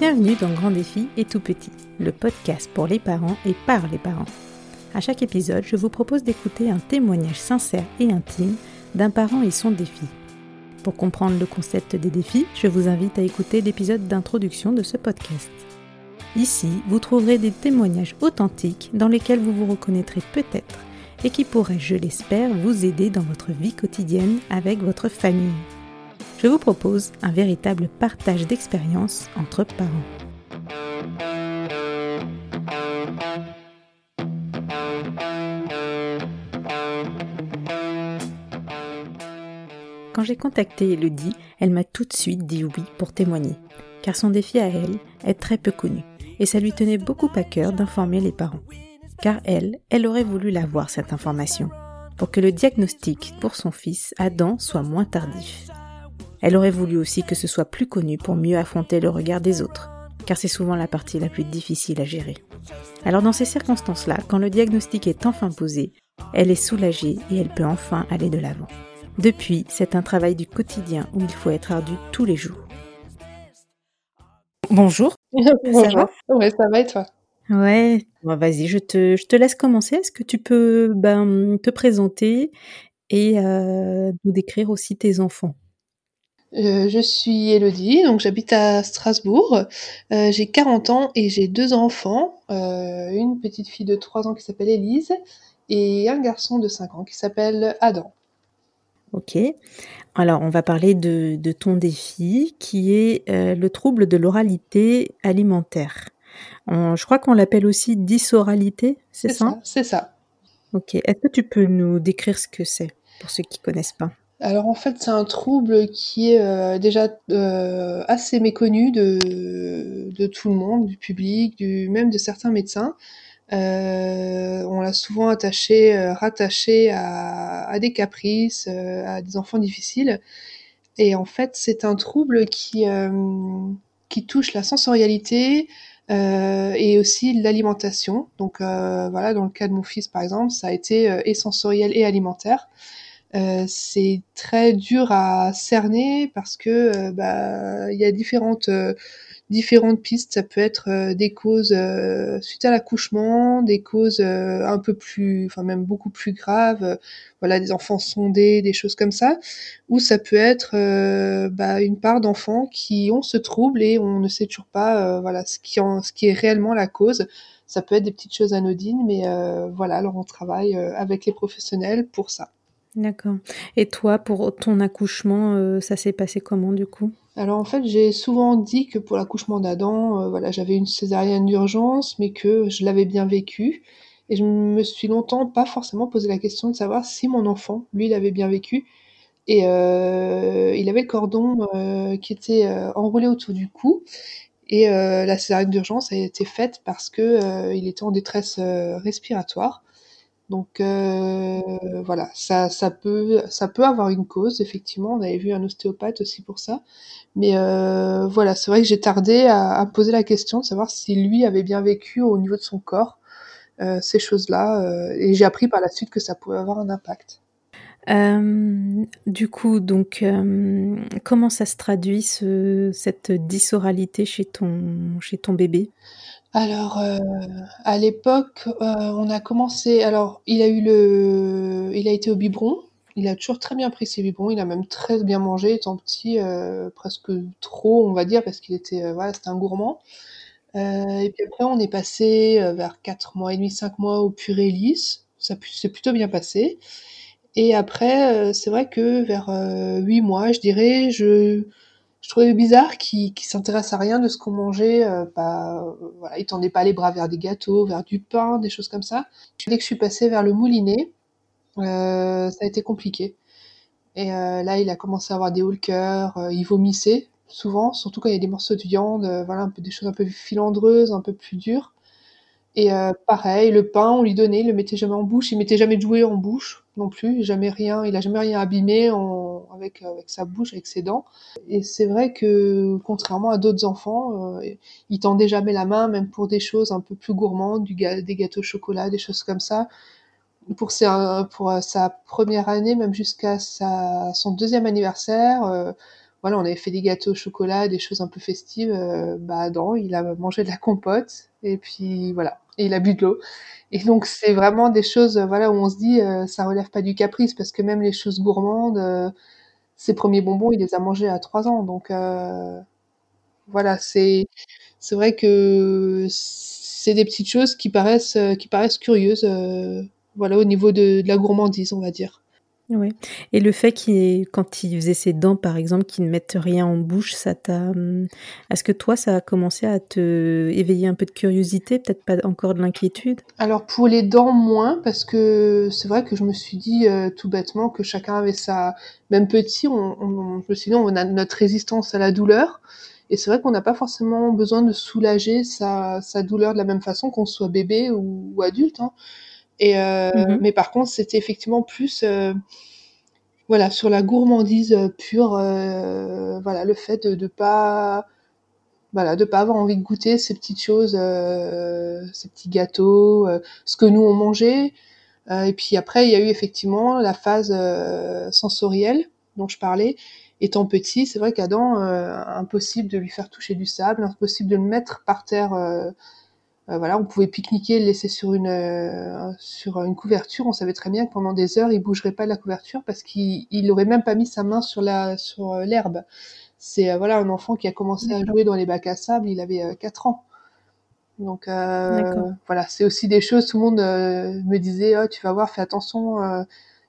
Bienvenue dans Grand Défi et Tout Petit, le podcast pour les parents et par les parents. À chaque épisode, je vous propose d'écouter un témoignage sincère et intime d'un parent et son défi. Pour comprendre le concept des défis, je vous invite à écouter l'épisode d'introduction de ce podcast. Ici, vous trouverez des témoignages authentiques dans lesquels vous vous reconnaîtrez peut-être et qui pourraient, je l'espère, vous aider dans votre vie quotidienne avec votre famille. Je vous propose un véritable partage d'expériences entre parents. Quand j'ai contacté Elodie, elle m'a tout de suite dit oui pour témoigner, car son défi à elle est très peu connu, et ça lui tenait beaucoup à cœur d'informer les parents. Car elle, elle aurait voulu l'avoir cette information, pour que le diagnostic pour son fils Adam soit moins tardif. Elle aurait voulu aussi que ce soit plus connu pour mieux affronter le regard des autres, car c'est souvent la partie la plus difficile à gérer. Alors dans ces circonstances-là, quand le diagnostic est enfin posé, elle est soulagée et elle peut enfin aller de l'avant. Depuis, c'est un travail du quotidien où il faut être ardu tous les jours. Bonjour. Bonjour. Ça va? Ouais, ça va et toi? Ouais, vas-y, je te, je te laisse commencer. Est-ce que tu peux ben, te présenter et euh, nous décrire aussi tes enfants? Euh, je suis Elodie, donc j'habite à Strasbourg. Euh, j'ai 40 ans et j'ai deux enfants. une petite fille de 3 ans qui s'appelle Élise et un garçon de 5 ans qui s'appelle Adam. Ok. Alors, on va parler de, ton défi qui est euh, le trouble de l'oralité alimentaire. je crois qu'on l'appelle aussi dysoralité, c'est ça, C'est ça. Ok. Est-ce que tu peux nous décrire ce que c'est pour ceux qui connaissent pas? Alors en fait, c'est un trouble qui est euh, déjà euh, assez méconnu de, tout le monde, du public, même de certains médecins. Euh, on l'a souvent attaché, rattaché à, des caprices, à des enfants difficiles. Et en fait, c'est un trouble qui, qui touche la sensorialité et aussi l'alimentation. Donc voilà, dans le cas de mon fils, par exemple, ça a été et sensoriel et alimentaire. C'est très dur à cerner parce que bah, il y a différentes différentes pistes. Ça peut être euh, des causes euh, suite à l'accouchement, des causes euh, un peu plus, enfin même beaucoup plus graves, voilà, des enfants sondés, des choses comme ça, ou ça peut être bah, une part d'enfants qui ont ce trouble et on ne sait toujours pas, voilà, ce qui, en, ce qui est réellement la cause. Ça peut être des petites choses anodines, mais voilà, alors on travaille avec les professionnels pour ça. D'accord. Et toi, pour ton accouchement, ça s'est passé comment du coup? Alors en fait, j'ai souvent dit que pour l'accouchement d'Adam, euh, voilà, j'avais une césarienne d'urgence, mais que je l'avais bien vécu. Et je me suis longtemps pas forcément posé la question de savoir si mon enfant, lui, l'avait bien vécu. Et euh, il avait le cordon euh, qui était enroulé autour du cou. Et la césarienne d'urgence a été faite parce que il était en détresse respiratoire. Donc euh, voilà, ça, peut, avoir une cause, effectivement. On avait vu un ostéopathe aussi pour ça. Mais euh, voilà, c'est vrai que j'ai tardé à, poser la question de savoir si lui avait bien vécu au niveau de son corps euh, ces choses-là. et j'ai appris par la suite que ça pouvait avoir un impact. du coup, donc, comment ça se traduit cette dysoralité chez ton bébé? Alors, euh, à l'époque, euh, on a commencé alors il a eu le il a été au biberon. Il a toujours très bien pris ses biberons. Il a même très bien mangé étant petit, euh, presque trop, on va dire, parce qu'il était, voilà, c'était un gourmand. et puis après, on est passé, vers 4 mois et demi, 5 mois au purée lisse. Ça s'est plutôt bien passé et après, c'est vrai que vers, 8 mois, je dirais, je je trouvais bizarre qu'il qu s'intéresse à rien de ce qu'on mangeait. Euh, pas, euh, pas les bras vers des gâteaux, vers du pain, des choses comme ça. Dès que je suis passée vers le moulinet, euh, ça a été compliqué. Et euh, là, il a commencé à avoir des hauts le il vomissait souvent, surtout quand il y a des morceaux de viande, voilà, des choses un peu filandreuses, un peu plus dures. Et pareil, le pain, on lui donnait, il le mettait jamais en bouche, il mettait jamais de jouet en bouche non plus, jamais rien, il a jamais rien abîmé en, avec, sa bouche, avec ses dents. Et c'est vrai que contrairement à d'autres enfants, euh, il tendait jamais la main, même pour des choses un peu plus gourmandes, des gâteaux au chocolat, des choses comme ça. Pour sa, pour sa première année, même jusqu'à son deuxième anniversaire, euh, voilà, on avait fait des gâteaux au chocolat, des choses un peu festives. bah Adam, il a mangé de la compote et puis voilà, et il a bu de l'eau. Et donc c'est vraiment des choses, voilà, où on se dit, ça relève pas du caprice parce que même les choses gourmandes, ses premiers bonbons, il les a mangés à 3 ans. Donc voilà, c'est c'est vrai que c'est des petites choses qui paraissent qui paraissent curieuses, voilà, au niveau de la gourmandise, on va dire. Et le fait qu'il quand il faisait ses dents, par exemple, qu'il ne mette rien en bouche, ça t'a. Hum, est-ce que toi, ça a commencé à te éveiller un peu de curiosité, peut-être pas encore de l'inquiétude? Alors pour les dents, moins, parce que c'est vrai que je me suis dit euh, tout bêtement que chacun avait sa. Même petit, on, je me suis dit, on a notre résistance à la douleur. Et c'est vrai qu'on n'a pas forcément besoin de soulager sa, sa douleur de la même façon qu'on soit bébé ou, adulte. Hein. Et euh, mmh mais par contre, c'était effectivement plus euh, voilà sur la gourmandise euh, pure, voilà le fait de, de pas voilà de pas avoir envie de goûter ces petites choses, ces petits gâteaux, ce que nous on mangeait. et puis après, il y a eu effectivement la phase sensorielle dont je parlais. Étant petit, c'est vrai qu'Adam, impossible de lui faire toucher du sable, impossible de le mettre par terre euh, voilà, on pouvait pique-niquer, le laisser sur une euh, sur une couverture. On savait très bien que pendant des heures, il bougerait pas de la couverture parce qu'il il aurait même pas mis sa main sur la sur euh, l'herbe. C'est voilà un enfant qui a commencé à jouer dans les bacs à sable. Il avait 4 ans. Donc voilà, c'est aussi des choses. Tout le monde me disait, oh, tu vas voir, fais attention.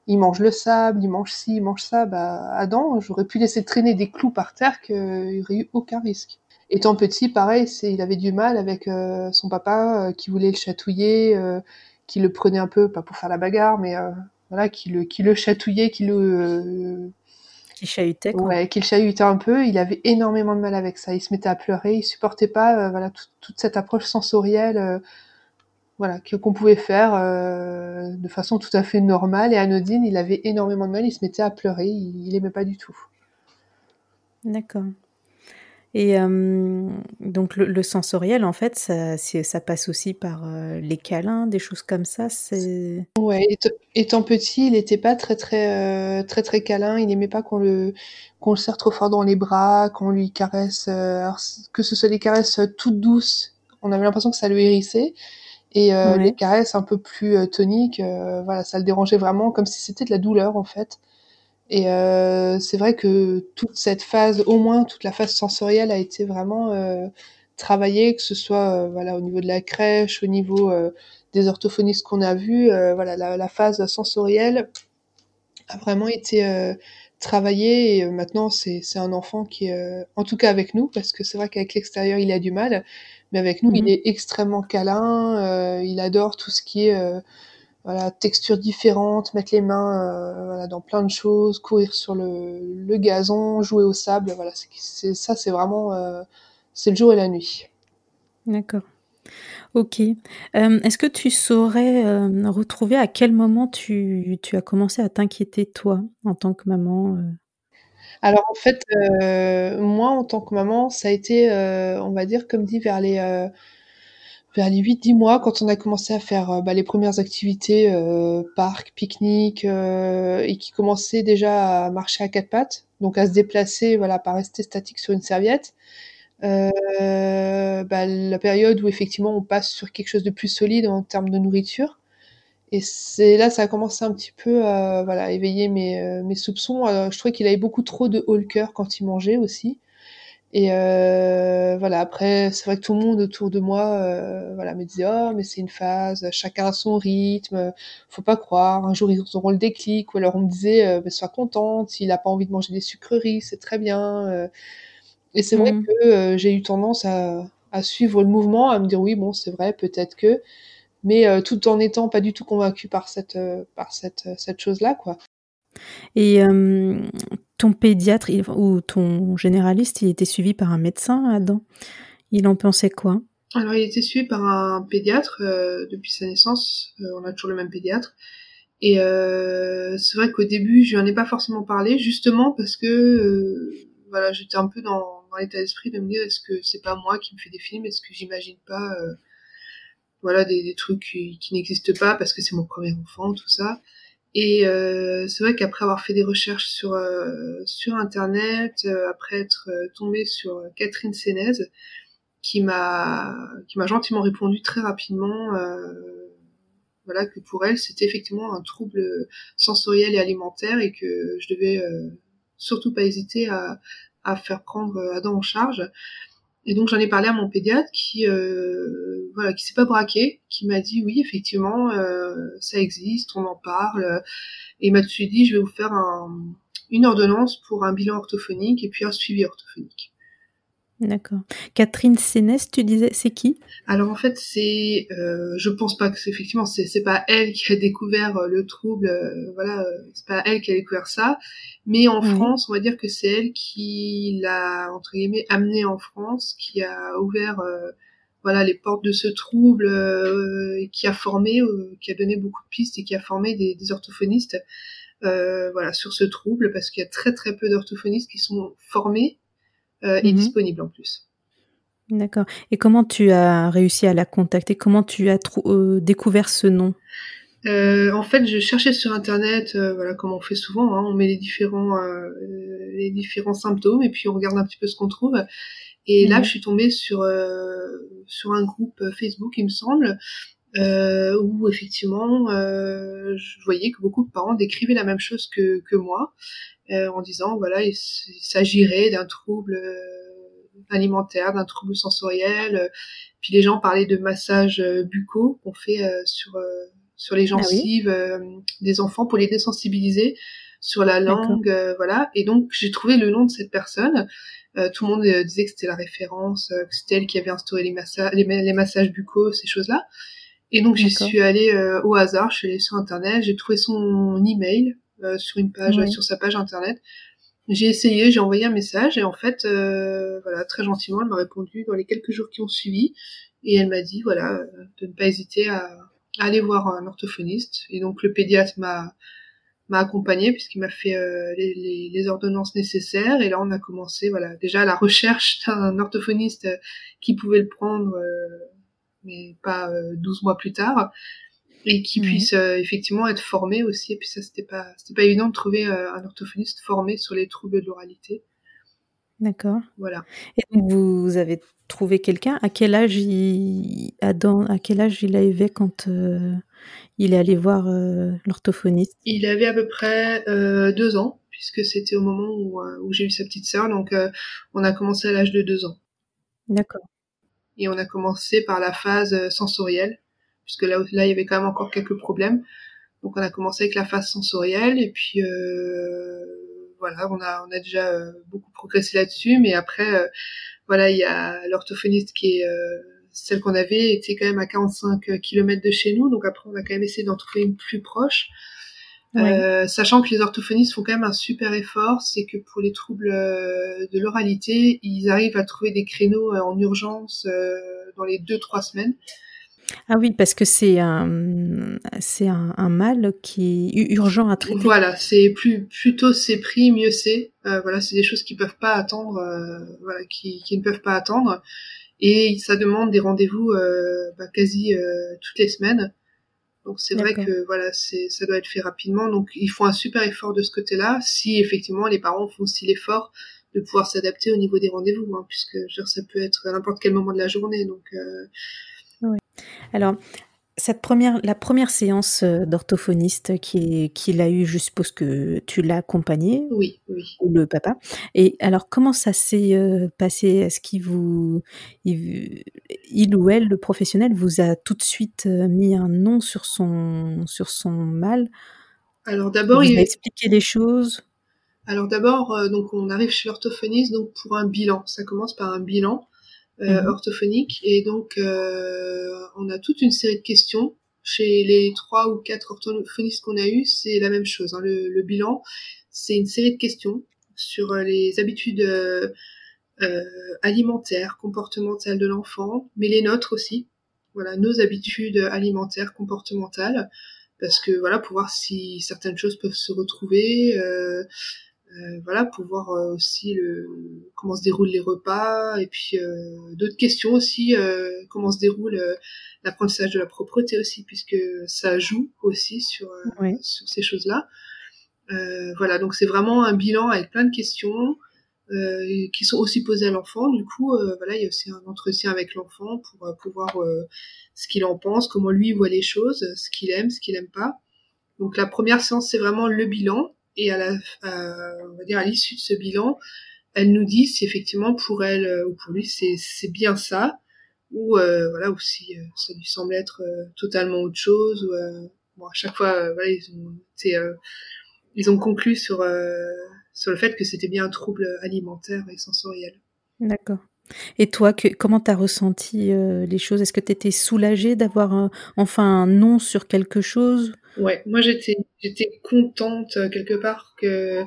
il mange le sable, il mange ci, il mange ça. Bah, Adam, j'aurais pu laisser traîner des clous par terre qu'il n'y aurait eu aucun risque étant petit, pareil, il avait du mal avec euh, son papa euh, qui voulait le chatouiller, euh, qui le prenait un peu, pas pour faire la bagarre, mais voilà, qui le, qui le chatouillait, qui le qui chahutait quoi. Ouais, qui le chahutait un peu. Il avait énormément de mal avec ça. Il se mettait à pleurer. Il supportait pas, voilà, toute cette approche sensorielle, voilà, qu'on pouvait faire de façon tout à fait normale et anodine. Il avait énormément de mal. Il se mettait à pleurer. Il, il aimait pas du tout. D'accord. Et donc le, sensoriel, en fait, ça, ça passe aussi par les câlins, des choses comme ça. C'est ouais. étant petit, il n'était pas très très très très câlin. Il n'aimait pas qu'on le qu'on le serre trop fort dans les bras, qu'on lui caresse, que ce soit des caresses toutes douces. On avait l'impression que ça lui hérissait. Et les caresses un peu plus toniques, voilà, ça le dérangeait vraiment, comme si c'était de la douleur en fait. Et euh, c'est vrai que toute cette phase, au moins toute la phase sensorielle, a été vraiment euh, travaillée, que ce soit euh, voilà au niveau de la crèche, au niveau euh, des orthophonistes qu'on a vus, euh, voilà la, la, phase sensorielle a vraiment été travaillée. Et maintenant, c'est c'est un enfant qui est, en tout cas avec nous, parce que c'est vrai qu'avec l'extérieur il a du mal, mais avec nous il mmh est extrêmement câlin. il adore tout ce qui est voilà, textures différentes, mettre les mains euh, voilà, dans plein de choses, courir sur le, le gazon, jouer au sable, voilà, c'est ça, c'est vraiment euh, c'est le jour et la nuit. D'accord. Ok. Euh, Est-ce que tu saurais retrouver à quel moment tu, tu as commencé à t'inquiéter toi en tant que maman Alors en fait, moi en tant que maman, ça a été, on va dire, comme dit, vers les vers les 8-10 mois, quand on a commencé à faire euh, bah, les premières activités, euh, parc, pique-nique, euh, et qui commençait déjà à marcher à quatre pattes, donc à se déplacer, voilà, pas rester statique sur une serviette. Euh, bah, la période où effectivement on passe sur quelque chose de plus solide en termes de nourriture. Et c'est là, ça a commencé un petit peu à voilà, éveiller mes, mes soupçons. je trouvais qu'il avait beaucoup trop de haut le cœur quand il mangeait aussi. Et euh, voilà, après, c'est vrai que tout le monde autour de moi euh, voilà, me disait Oh, mais c'est une phase, chacun a son rythme, faut pas croire, un jour ils auront le déclic. Ou alors on me disait euh, Sois contente, s'il a pas envie de manger des sucreries, c'est très bien. Euh. Et c'est vrai mmh. que j'ai eu tendance à, à, suivre le mouvement, à me dire Oui, bon, c'est vrai, peut-être que. Mais tout en étant pas du tout convaincue par cette, par cette, cette chose-là, quoi. Et ton pédiatre ou ton généraliste, il était suivi par un médecin, Adam Il en pensait quoi? Alors, il était suivi par un pédiatre euh, depuis sa naissance. Euh, on a toujours le même pédiatre. Et euh, c'est vrai qu'au début, je n'en ai pas forcément parlé, justement parce que voilà, j'étais un peu dans, l'état d'esprit de me dire est-ce que c'est pas moi qui me fais des films? Est-ce que j'imagine pas voilà des, des trucs qui, qui n'existent pas parce que c'est mon premier enfant, tout ça? Et euh, c'est vrai qu'après avoir fait des recherches sur euh, sur internet, euh, après être tombée sur Catherine Sénez, qui m'a qui m'a gentiment répondu très rapidement, voilà que pour elle c'était effectivement un trouble sensoriel et alimentaire et que je devais surtout pas hésiter à à faire prendre Adam en charge. Et donc j'en ai parlé à mon pédiatre qui euh, voilà qui s'est pas braqué, qui m'a dit oui effectivement euh, ça existe, on en parle. Et il m'a tout de suite dit je vais vous faire un, une ordonnance pour un bilan orthophonique et puis un suivi orthophonique. D'accord. Catherine Sénès, tu disais, c'est qui? Alors en fait, c'est, euh, je pense pas que c'est effectivement, c'est, c'est pas elle qui a découvert euh, le trouble, euh, voilà, euh, c'est pas elle qui a découvert ça, mais en France, on va dire que c'est elle qui l'a entre guillemets amené en France, qui a ouvert, voilà, les portes de ce trouble, et qui a formé, qui a donné beaucoup de pistes et qui a formé des, des orthophonistes, voilà, sur ce trouble, parce qu'il y a très très peu d'orthophonistes qui sont formés euh, est mhm. disponible en plus. D'accord. Et comment tu as réussi à la contacter? Comment tu as euh, découvert ce nom? Euh, en fait, je cherchais sur internet, voilà, comme on fait souvent, hein, on met les différents, les différents symptômes et puis on regarde un petit peu ce qu'on trouve. Et là, mhm. je suis tombée sur sur un groupe Facebook, il me semble, où effectivement, je voyais que beaucoup de parents décrivaient la même chose que que moi. Euh, en disant voilà il, s'agirait d'un trouble euh, alimentaire, d'un trouble sensoriel. Euh, puis les gens parlaient de massages buccaux qu'on fait sur sur les ah gencives des enfants pour les désensibiliser sur la langue, voilà. Et donc j'ai trouvé le nom de cette personne. tout le monde disait que c'était la référence, que c'était elle qui avait instauré les, massages, les, massages buccaux, ces choses-là. Et donc j'y suis allée au hasard, je suis allée sur internet, j'ai trouvé son email, euh, sur une page, sur sa page internet. J'ai essayé, j'ai envoyé un message et en fait, euh, voilà, très gentiment, elle m'a répondu dans les quelques jours qui ont suivi et elle m'a dit, voilà, euh, de ne pas hésiter à, aller voir un orthophoniste. Et donc le pédiatre m'a m'a accompagné puisqu'il m'a fait les, les, les, ordonnances nécessaires et là on a commencé voilà déjà la recherche d'un orthophoniste qui pouvait le prendre mais pas 12 mois plus tard et qui puisse euh, effectivement être formé aussi. Et puis ça, c'était pas, c'était pas évident de trouver euh, un orthophoniste formé sur les troubles de l'oralité. D'accord. Voilà. Et donc vous avez trouvé quelqu'un? À quel âge il, Adam, à quel âge il avait quand euh, il est allé voir l'orthophoniste? Il avait à peu près deux ans, puisque c'était au moment où, où j'ai eu sa petite sœur. Donc on a commencé à l'âge de deux ans. D'accord. Et on a commencé par la phase sensorielle puisque là, là, il y avait quand même encore quelques problèmes. Donc on a commencé avec la phase sensorielle et puis euh, voilà, on a on a déjà euh, beaucoup progressé là-dessus, mais après euh, voilà, il y a l'orthophoniste qui est euh, celle qu'on avait était quand même à 45 km de chez nous, donc après on a quand même essayé d'en trouver une plus proche. Euh, sachant que les orthophonistes font quand même un super effort, c'est que pour les troubles de l'oralité, ils arrivent à trouver des créneaux en urgence dans les deux trois semaines. Ah oui, parce que c'est un, c'est un, mal qui est urgent à traiter. Voilà, c'est plus plutôt c'est pris, mieux c'est. Euh, voilà, c'est des choses qui peuvent pas attendre, euh, voilà, qui, qui, ne peuvent pas attendre, et ça demande des rendez-vous euh, bah, quasi toutes les semaines. Donc c'est vrai que voilà, c'est ça doit être fait rapidement. Donc ils font un super effort de ce côté-là. Si effectivement les parents font aussi l'effort de pouvoir s'adapter au niveau des rendez-vous, hein, puisque genre, ça peut être à n'importe quel moment de la journée. Donc alors, cette première, la première séance euh, d'orthophoniste qu'il a eu, je suppose que tu l'as accompagné. Oui, oui. Ou le papa. Et alors, comment ça s'est euh, passé? Est-ce qu'il vous, il, ou elle, le professionnel, vous a tout de suite euh, mis un nom sur son, sur son mal? Alors d'abord, il a expliqué les choses? Alors d'abord, donc on arrive chez l'orthophoniste donc pour un bilan. Ça commence par un bilan. Euh, mhm. orthophonique. Et donc, euh, on a toute une série de questions. Chez les trois ou quatre orthophonistes qu'on a eu, c'est la même chose. Hein. Le, bilan, c'est une série de questions sur euh, les habitudes euh, alimentaires, comportementales de l'enfant, mais les nôtres aussi. Voilà, nos habitudes alimentaires, comportementales, parce que voilà, pour voir si certaines choses peuvent se retrouver. Euh, Euh, voilà, pour voir euh, aussi le, comment se déroulent les repas et puis euh, d'autres questions aussi, comment se déroule l'apprentissage de la propreté aussi, puisque ça joue aussi sur, sur ces choses-là. voilà, donc c'est vraiment un bilan avec plein de questions. qui sont aussi posées à l'enfant. Du coup, voilà, il y a aussi un entretien avec l'enfant pour, pour voir ce qu'il en pense, comment lui voit les choses, ce qu'il aime, ce qu'il aime pas. Donc la première séance, c'est vraiment le bilan et à la, on va dire à l'issue de ce bilan, elle nous dit si effectivement pour elle euh, ou pour lui c'est bien ça ou euh, voilà ou si euh, ça lui semble être totalement autre chose ou bon à chaque fois voilà ils ont ils ont conclu sur sur le fait que c'était bien un trouble alimentaire et sensoriel. D'accord. Et toi, que, comment t'as ressenti les choses? Est-ce que t'étais soulagée d'avoir enfin un nom sur quelque chose? Ouais, moi j'étais j'étais contente euh, quelque part que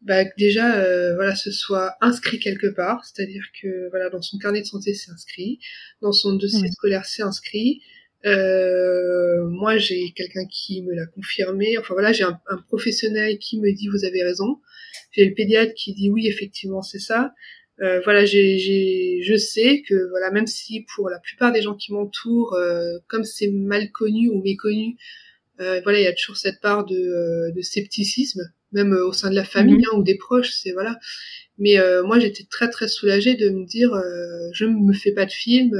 bah, déjà euh, voilà ce soit inscrit quelque part, c'est-à-dire que voilà dans son carnet de santé c'est inscrit, dans son dossier scolaire c'est inscrit. Euh, moi j'ai quelqu'un qui me l'a confirmé, enfin voilà j'ai un, un, professionnel qui me dit vous avez raison, j'ai le pédiatre qui dit oui effectivement c'est ça. Euh, voilà, j'ai, j'ai, je sais que voilà, même si pour la plupart des gens qui m'entourent, euh, comme c'est mal connu ou méconnu, voilà, il y a toujours cette part de, euh, de scepticisme, même euh, au sein de la famille mhm. hein, ou des proches, c'est voilà. Mais moi, j'étais très très soulagée de me dire, je me fais pas de film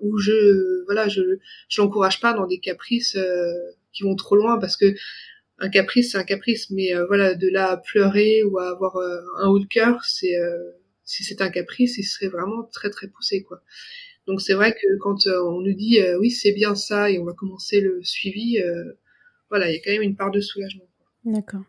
ou je voilà, je je l'encourage pas dans des caprices qui vont trop loin parce que un caprice c'est un caprice, mais voilà, de là à pleurer ou à avoir un haut de cœur, c'est si c'est un caprice, il serait vraiment très très poussé quoi. Donc c'est vrai que quand on nous dit oui c'est bien ça et on va commencer le suivi, voilà, il y a quand même une part de soulagement. D'accord.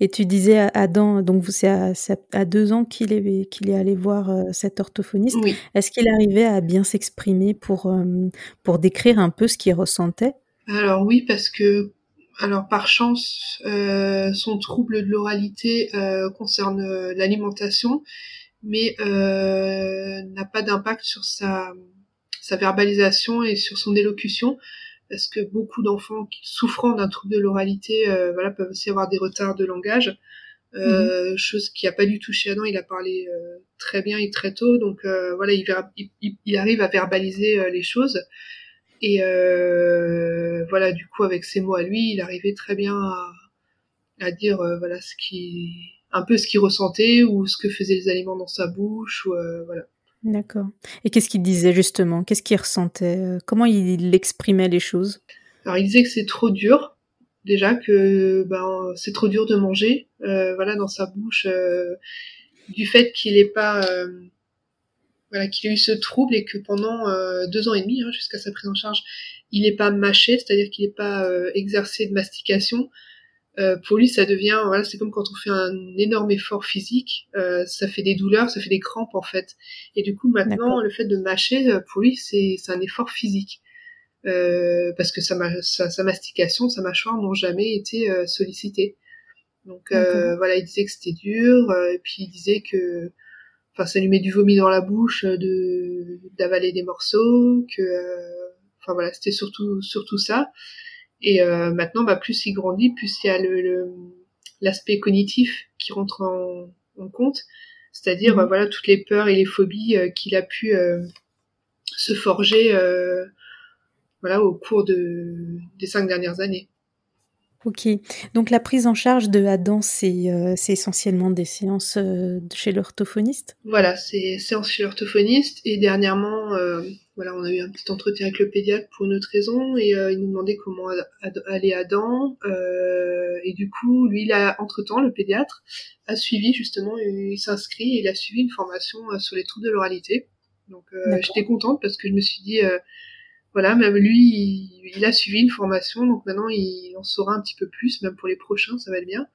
Et tu disais à Adam, donc c'est à, à, deux ans qu'il est, qu'il est allé voir euh, cet orthophoniste. Oui. Est-ce qu'il arrivait à bien s'exprimer pour, euh, pour décrire un peu ce qu'il ressentait? Alors oui, parce que alors par chance, euh, son trouble de l'oralité concerne l'alimentation, mais n'a pas d'impact sur sa, sa verbalisation et sur son élocution parce que beaucoup d'enfants souffrant d'un trouble de l'oralité euh, voilà, peuvent aussi avoir des retards de langage. Euh, mhm. chose qui a pas du tout chez Adam, il a parlé euh, très bien et très tôt, donc euh, voilà, il, il, il, arrive à verbaliser les choses. Et voilà, du coup, avec ses mots à lui, il arrivait très bien à, à dire voilà ce qui, un peu ce qu'il ressentait ou ce que faisaient les aliments dans sa bouche, ou voilà. D'accord. Et qu'est-ce qu'il disait justement? Qu'est-ce qu'il ressentait? Euh, Comment il exprimait les choses? Alors il disait que c'est trop dur, déjà que ben c'est trop dur de manger, euh, voilà dans sa bouche, euh, du fait qu'il n'ait pas, voilà qu'il ait eu ce trouble et que pendant deux ans et demi hein, jusqu'à sa prise en charge, il n'est pas mâché, c'est-à-dire qu'il n'est pas exercé de mastication. Euh, pour lui, ça devient, voilà, c'est comme quand on fait un énorme effort physique, euh, ça fait des douleurs, ça fait des crampes en fait. Et du coup, maintenant, le fait de mâcher, euh, pour lui, c'est un effort physique. parce que sa, sa, mastication, sa mâchoire n'ont jamais été sollicitées. Donc voilà, il disait que c'était dur, et puis il disait que, enfin, ça lui met du vomi dans la bouche de d'avaler des morceaux, que, enfin voilà, c'était surtout surtout ça. Et euh, maintenant, bah, plus il grandit, plus il y a le, l'aspect cognitif qui rentre en, en compte, c'est-à-dire bah, mhm. voilà toutes les peurs et les phobies euh, qu'il a pu euh, se forger voilà au cours de, des cinq dernières années. Ok, donc la prise en charge de Adam, c'est euh, essentiellement des séances euh, chez l'orthophoniste? Voilà, c'est séances chez l'orthophoniste et dernièrement, euh, voilà, on a eu un petit entretien avec le pédiatre pour une autre raison et il nous demandait comment aller Adam et du coup, lui, il a entre-temps, le pédiatre, a suivi justement, il s'inscrit et il a suivi une formation sur les troubles de l'oralité. Donc j'étais contente parce que je me suis dit voilà, même lui, il, a suivi une formation, donc maintenant il en saura un petit peu plus, même pour les prochains, ça va être bien.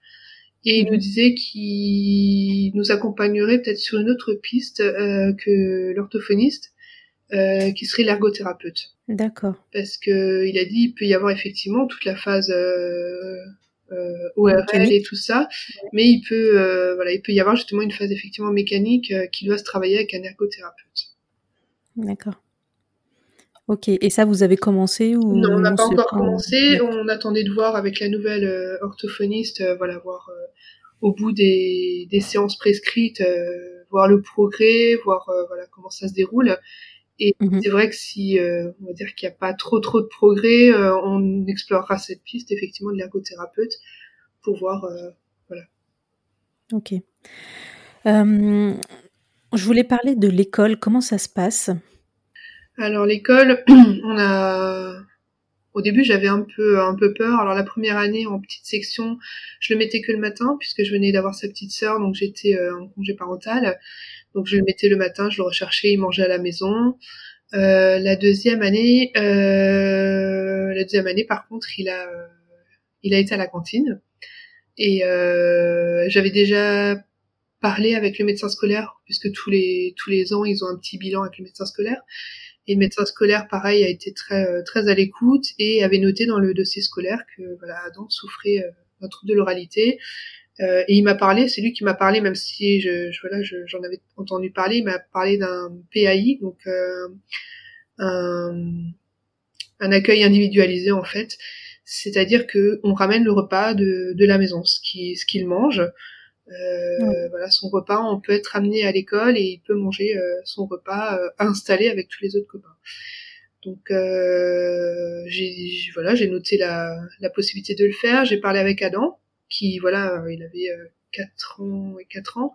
Et il nous disait qu'il nous accompagnerait peut-être sur une autre piste euh, que l'orthophoniste, euh, qui serait l'ergothérapeute. D'accord. Parce que il a dit il peut y avoir effectivement toute la phase euh, euh ORL et tout ça, mais il peut voilà il peut y avoir justement une phase effectivement mécanique qui doit se travailler avec un ergothérapeute. D'accord. Ok, et ça, vous avez commencé ou Non, on n'a pas encore commencé. On attendait de voir avec la nouvelle orthophoniste, voilà, voir au bout des, des séances prescrites, voir le progrès, voir voilà comment ça se déroule. Et mhm. c'est vrai que si on va dire qu'il n'y a pas trop trop de progrès, on explorera cette piste effectivement de l'ergothérapeute pour voir voilà. Ok. Euh, je voulais parler de l'école. Comment ça se passe? Alors l'école, on a. Au début, j'avais un peu un peu peur. Alors la première année en petite section, je le mettais que le matin puisque je venais d'avoir sa petite sœur, donc j'étais euh, en congé parental. Donc je le mettais le matin, je le recherchais, il mangeait à la maison. Euh, la deuxième année, euh, la deuxième année, par contre, il a il a été à la cantine et euh, j'avais déjà parler avec le médecin scolaire, puisque tous les tous les ans ils ont un petit bilan avec le médecin scolaire. Et le médecin scolaire, pareil, a été très euh, très à l'écoute et avait noté dans le dossier scolaire que voilà Adam souffrait euh, d'un trouble de l'oralité. Euh, et il m'a parlé, c'est lui qui m'a parlé, même si je, je voilà, j'en avais entendu parler, il m'a parlé d'un PAI, donc euh, un, un accueil individualisé en fait, c'est-à-dire que on ramène le repas de, de la maison, ce qui ce qu'il mange. Euh, voilà, son repas, on peut être amené à l'école et il peut manger euh, son repas euh, installé avec tous les autres copains. Donc j'ai voilà, j'ai noté la, la possibilité de le faire. J'ai parlé avec Adam, qui voilà, il avait 4 ans et 4 ans.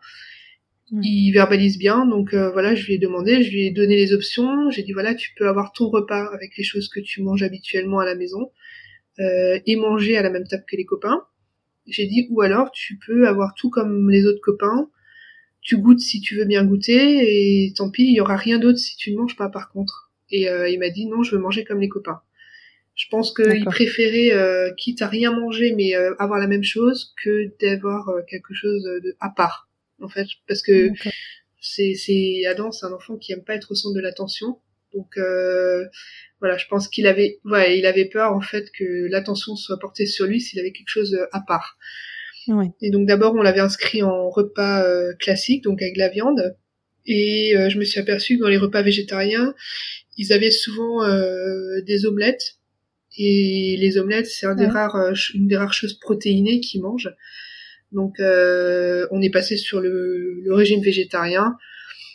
Il verbalise bien, donc voilà, je lui ai demandé, je lui ai donné les options. J'ai dit voilà, tu peux avoir ton repas avec les choses que tu manges habituellement à la maison et manger à la même table que les copains j'ai dit ou alors tu peux avoir tout comme les autres copains, tu goûtes si tu veux bien goûter et tant pis, il y aura rien d'autre si tu ne manges pas par contre. Et euh, il m'a dit non, je veux manger comme les copains. Je pense qu'il préférait, euh, quitte à rien manger, mais euh, avoir la même chose que d'avoir quelque chose de à part, en fait, parce que c'est c'est Adam, c'est un enfant qui aime pas être au centre de l'attention, donc voilà, je pense qu'il avait, ouais, il avait peur en fait que l'attention soit portée sur lui s'il avait quelque chose euh, à part. Ouais. Et donc d'abord on l'avait inscrit en repas euh, classique, donc avec la viande, et euh, je me suis aperçue que dans les repas végétariens, ils avaient souvent des omelettes, et les omelettes c'est un des rares, une des rares choses protéinées qu'ils mangent. Donc on est passé sur le, le, régime végétarien.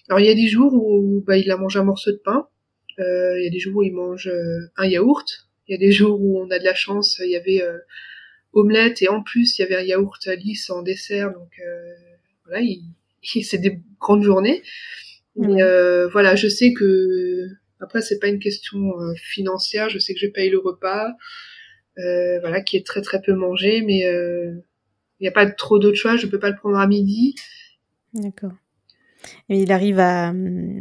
Alors il y a des jours où bah, il a mangé un morceau de pain, euh, il y a des jours où ils mangent euh, un yaourt. Il y a des jours où on a de la chance, il y avait euh, omelette et en plus il y avait un yaourt lisse en dessert. Donc voilà, il, c'est des grandes journées. Mais voilà, je sais que après c'est pas une question financière. Je sais que je paye le repas, voilà, qui est très très peu mangé, mais il n'y a pas trop d'autres choix. Je peux pas le prendre à midi. D'accord. Et il arrive à,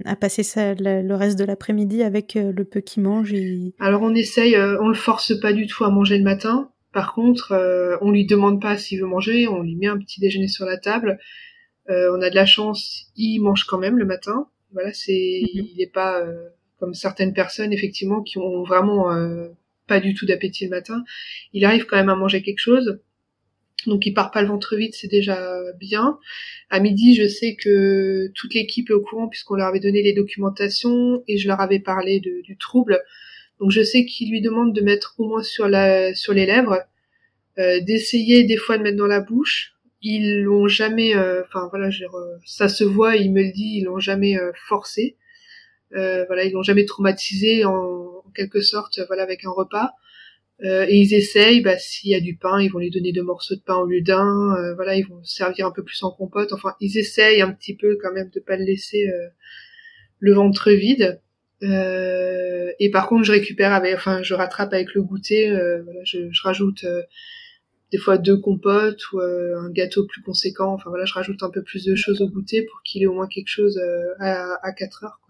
à passer ça, le, reste de l'après-midi avec euh, le peu qu'il mange. Et... Alors on essaye, euh, on le force pas du tout à manger le matin. Par contre, euh, on lui demande pas s'il veut manger, on lui met un petit déjeuner sur la table. on a de la chance, il mange quand même le matin. Voilà, c'est, mhm. il n'est pas comme certaines personnes effectivement qui ont vraiment pas du tout d'appétit le matin. Il arrive quand même à manger quelque chose. Donc il part pas le ventre vide, c'est déjà bien. À midi, je sais que toute l'équipe est au courant puisqu'on leur avait donné les documentations et je leur avais parlé du trouble. Donc je sais qu'ils lui demandent de mettre au moins sur la sur les lèvres, euh, d'essayer des fois de mettre dans la bouche. Ils l'ont jamais, euh, enfin voilà, ça se voit, il me le dit, ils l'ont jamais euh, forcé. Voilà, ils l'ont jamais traumatisé en, en, quelque sorte, voilà, avec un repas. Euh, et ils essayent, bah, s'il y a du pain, ils vont lui donner deux morceaux de pain au lieu d'un. Euh, voilà, ils vont servir un peu plus en compote. Enfin, ils essayent un petit peu quand même de pas le laisser euh, le ventre vide. et par contre, je récupère avec, enfin, je rattrape avec le goûter. voilà, je, je rajoute des fois deux compotes ou un gâteau plus conséquent. Enfin voilà, je rajoute un peu plus de choses au goûter pour qu'il ait au moins quelque chose à, à 4 heures.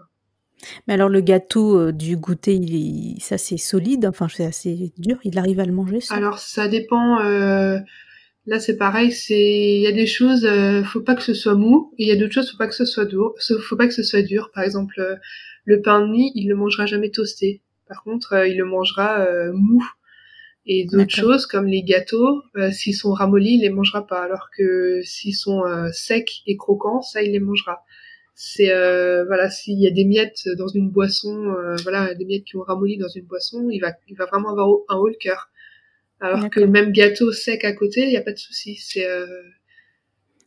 Mais alors le gâteau euh, du goûter, il ça c'est solide, enfin c'est assez dur, il arrive à le manger ça? Alors ça dépend, euh, là c'est pareil, c'est il y a des choses, euh, faut pas que ce soit mou, et il y a d'autres choses, faut pas que ce soit dur, faut pas que ce soit dur. Par exemple, euh, le pain de mie, il le mangera jamais toasté. Par contre, il le mangera mou. Et d'autres choses comme les gâteaux, s'ils sont ramollis, il les mangera pas. Alors que s'ils sont secs et croquants, ça il les mangera c'est euh, voilà s'il y a des miettes dans une boisson euh, voilà des miettes qui ont ramolli dans une boisson il va il va vraiment avoir un haut le cœur alors que le même gâteau sec à côté il n'y a pas de souci c'est euh,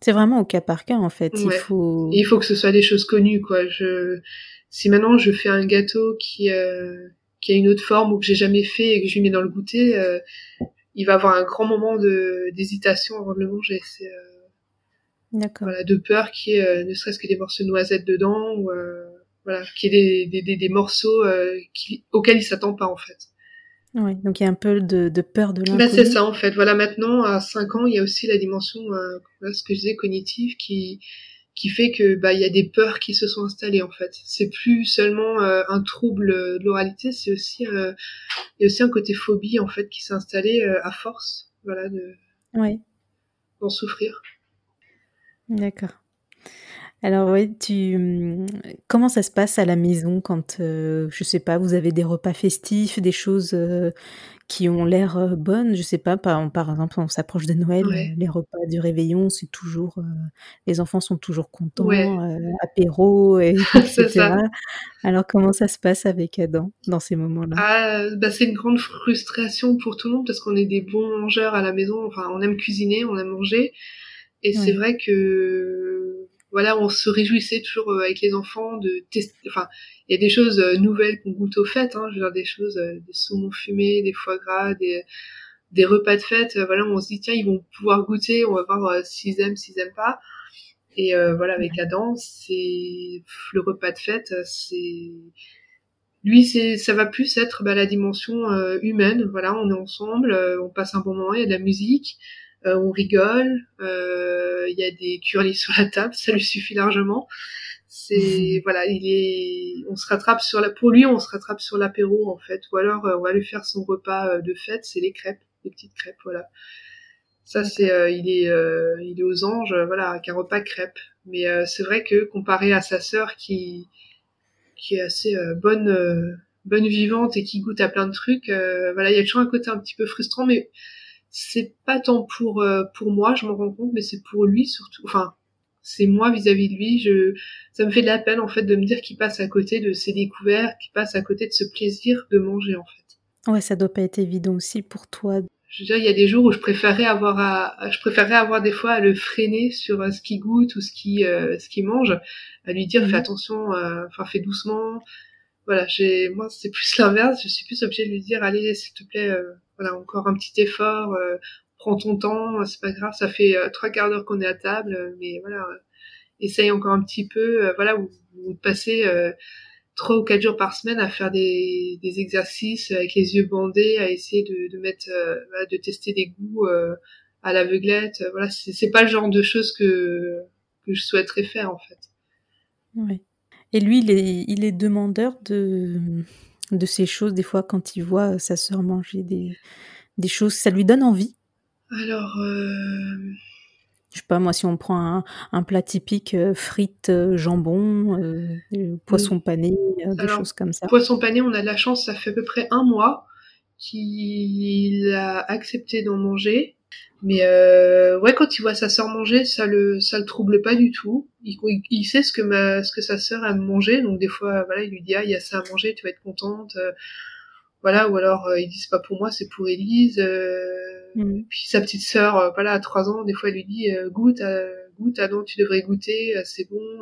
C'est vraiment au cas par cas en fait. Il faut. il faut que ce soit des choses connues quoi. Je si maintenant je fais un gâteau qui euh, qui a une autre forme ou que j'ai jamais fait et que je lui mets dans le goûter, euh, il va avoir un grand moment de d'hésitation avant de le manger. C'est D'accord. Voilà, de peur qu'il y ait ne serait-ce que des morceaux de noisettes dedans ou voilà, qu'il y ait des, des, des, morceaux qui, auxquels il s'attend pas en fait. Oui, donc il y a un peu de, de peur de l'inconnu. Bah, c'est ça en fait. Voilà, maintenant à 5 ans, il y a aussi la dimension, euh, ce que je disais, cognitive, qui qui fait que bah il y a des peurs qui se sont installées en fait. C'est plus seulement euh, un trouble de l'oralité, c'est aussi euh, il y a aussi un côté phobie en fait qui s'est installé euh, à force, voilà, de ouais. d'en souffrir. D'accord. Alors oui, tu comment ça se passe à la maison quand, euh, je sais pas, vous avez des repas festifs, des choses, euh, qui ont l'air, euh, bonnes? Je sais pas, par par exemple, on s'approche de Noël, les repas du réveillon, c'est toujours, les enfants sont toujours contents, apéro et etc. Alors comment ça se passe avec Adam dans ces moments-là? Ah, bah, c'est une grande frustration pour tout le monde parce qu'on est des bons mangeurs à la maison, enfin on aime cuisiner, on aime manger et c'est vrai que voilà, on se réjouissait toujours euh, avec les enfants de tester. Enfin, il y a des choses euh, nouvelles qu'on goûte aux fêtes. Hein, je veux dire des choses, euh, des saumons fumés, des foie gras, des des repas de fête. voilà, on se dit tiens, ils vont pouvoir goûter. On va voir s'ils aiment, s'ils aiment pas. Et voilà, avec Adam, c'est le repas de fête, c'est lui, c'est ça va plus être bah, la dimension humaine. Voilà, on est ensemble, on passe un bon moment, il y a de la musique. Euh, on rigole, euh, il y a des curlis sur la table, ça lui suffit largement. C'est voilà, il est, on se rattrape sur la, pour lui, on se rattrape sur l'apéro en fait, ou alors euh, on va lui faire son repas de fête, c'est les crêpes, les petites crêpes, voilà. Ça c'est, il est, il est aux anges, voilà, avec un repas crêpes. Mais c'est vrai que comparé à sa sœur qui, qui est assez bonne, bonne vivante et qui goûte à plein de trucs, voilà, il y a toujours un côté un petit peu frustrant, mais c'est pas tant pour euh, pour moi, je m'en rends compte, mais c'est pour lui surtout. Enfin, c'est moi vis-à-vis de lui. Je, ça me fait de la peine en fait de me dire qu'il passe à côté de ses découvertes, qu'il passe à côté de ce plaisir de manger en fait. Ouais, ça doit pas être évident aussi pour toi. Je veux dire, il y a des jours où je préférerais avoir à, je préférerais avoir des fois à le freiner sur euh, ce qu'il goûte ou ce qu'il euh, ce qu'il mange, à lui dire fais mhm. attention, enfin fais doucement. Voilà, j'ai moi c'est plus l'inverse. Je suis plus obligée de lui dire allez s'il te plaît voilà, encore un petit effort, euh, prends ton temps, c'est pas grave, ça fait euh, trois quarts d'heure qu'on est à table, mais voilà, euh, essaye encore un petit peu, voilà, ou, passer trois ou quatre jours par semaine à faire des, exercices avec les yeux bandés, à essayer de, de mettre, de tester des goûts à l'aveuglette. Voilà, c'est pas le genre de choses que que je souhaiterais faire en fait. Oui. Et lui, il est, il est demandeur de de ces choses, des fois, quand il voit sa sœur manger des, des choses, ça lui donne envie Alors, euh... je sais pas, moi, si on prend un, un plat typique, euh, frites, euh, jambon, euh, poisson pané, des choses comme ça. Poisson pané, on a de la chance, ça fait à peu près un mois qu'il a accepté d'en manger. Mais euh, ouais, quand il voit sa sœur manger, ça le ça le trouble pas du tout. Il, il, sait ce que ma ce que sa sœur aime manger, donc des fois voilà, il lui dit ah il y a ça à manger, tu vas être contente. Euh, voilà, ou alors euh, il dit c'est pas pour moi, c'est pour Élise. Mmh. Puis sa petite sœur, voilà, à trois ans, des fois elle lui dit goûte, goûte, ah non tu devrais goûter, c'est bon.